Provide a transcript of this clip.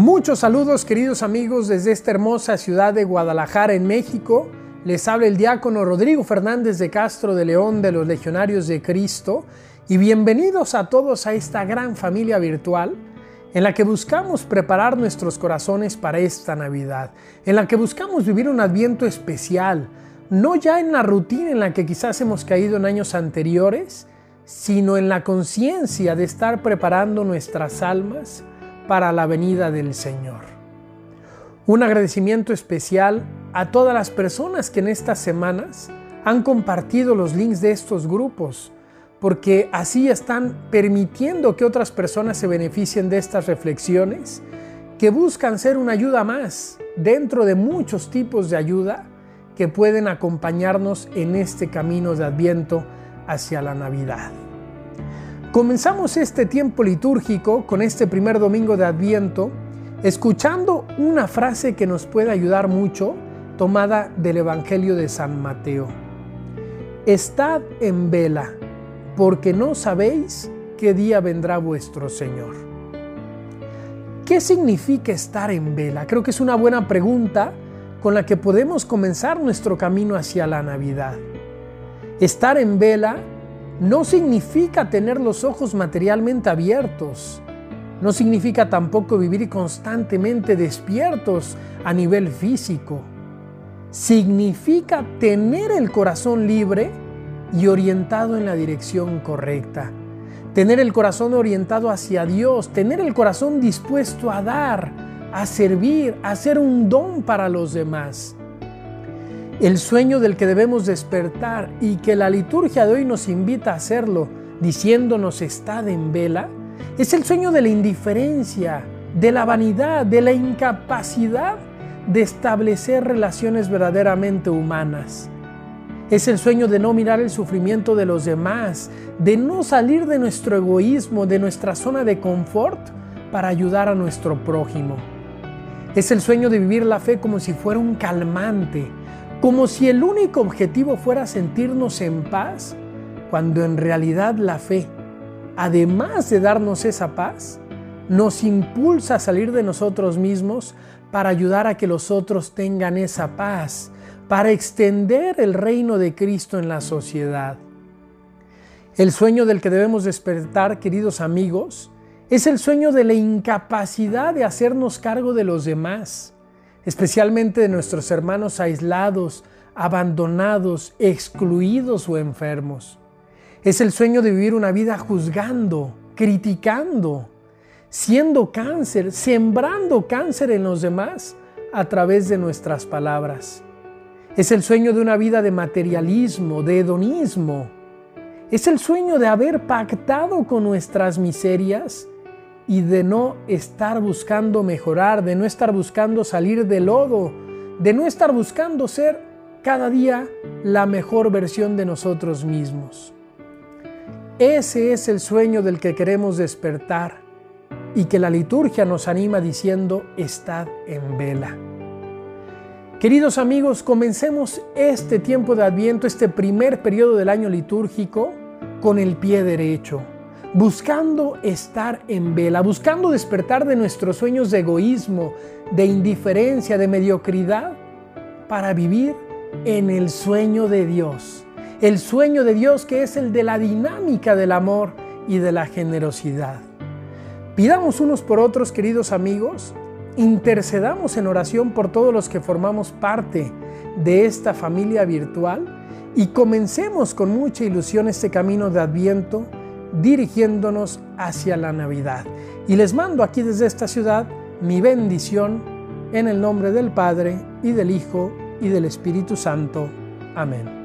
Muchos saludos queridos amigos desde esta hermosa ciudad de Guadalajara en México. Les habla el diácono Rodrigo Fernández de Castro de León de los Legionarios de Cristo y bienvenidos a todos a esta gran familia virtual en la que buscamos preparar nuestros corazones para esta Navidad, en la que buscamos vivir un adviento especial, no ya en la rutina en la que quizás hemos caído en años anteriores, sino en la conciencia de estar preparando nuestras almas para la venida del Señor. Un agradecimiento especial a todas las personas que en estas semanas han compartido los links de estos grupos, porque así están permitiendo que otras personas se beneficien de estas reflexiones que buscan ser una ayuda más dentro de muchos tipos de ayuda que pueden acompañarnos en este camino de Adviento hacia la Navidad. Comenzamos este tiempo litúrgico con este primer domingo de Adviento escuchando una frase que nos puede ayudar mucho tomada del Evangelio de San Mateo. Estad en vela, porque no sabéis qué día vendrá vuestro Señor. ¿Qué significa estar en vela? Creo que es una buena pregunta con la que podemos comenzar nuestro camino hacia la Navidad. Estar en vela no significa tener los ojos materialmente abiertos. No significa tampoco vivir constantemente despiertos a nivel físico. Significa tener el corazón libre y orientado en la dirección correcta. Tener el corazón orientado hacia Dios, tener el corazón dispuesto a dar, a servir, a ser un don para los demás. El sueño del que debemos despertar y que la liturgia de hoy nos invita a hacerlo, diciéndonos estad en vela, es el sueño de la indiferencia, de la vanidad, de la incapacidad de establecer relaciones verdaderamente humanas. Es el sueño de no mirar el sufrimiento de los demás, de no salir de nuestro egoísmo, de nuestra zona de confort para ayudar a nuestro prójimo. Es el sueño de vivir la fe como si fuera un calmante, como si el único objetivo fuera sentirnos en paz, cuando en realidad la fe, además de darnos esa paz, nos impulsa a salir de nosotros mismos para ayudar a que los otros tengan esa paz, para extender el reino de Cristo en la sociedad. El sueño del que debemos despertar, queridos amigos, es el sueño de la incapacidad de hacernos cargo de los demás especialmente de nuestros hermanos aislados, abandonados, excluidos o enfermos. Es el sueño de vivir una vida juzgando, criticando, siendo cáncer, sembrando cáncer en los demás a través de nuestras palabras. Es el sueño de una vida de materialismo, de hedonismo. Es el sueño de haber pactado con nuestras miserias y de no estar buscando mejorar, de no estar buscando salir del lodo, de no estar buscando ser cada día la mejor versión de nosotros mismos. Ese es el sueño del que queremos despertar y que la liturgia nos anima diciendo, estad en vela. Queridos amigos, comencemos este tiempo de Adviento, este primer periodo del año litúrgico, con el pie derecho buscando estar en vela, buscando despertar de nuestros sueños de egoísmo, de indiferencia, de mediocridad, para vivir en el sueño de Dios. El sueño de Dios que es el de la dinámica del amor y de la generosidad. Pidamos unos por otros, queridos amigos, intercedamos en oración por todos los que formamos parte de esta familia virtual y comencemos con mucha ilusión este camino de Adviento dirigiéndonos hacia la Navidad. Y les mando aquí desde esta ciudad mi bendición en el nombre del Padre y del Hijo y del Espíritu Santo. Amén.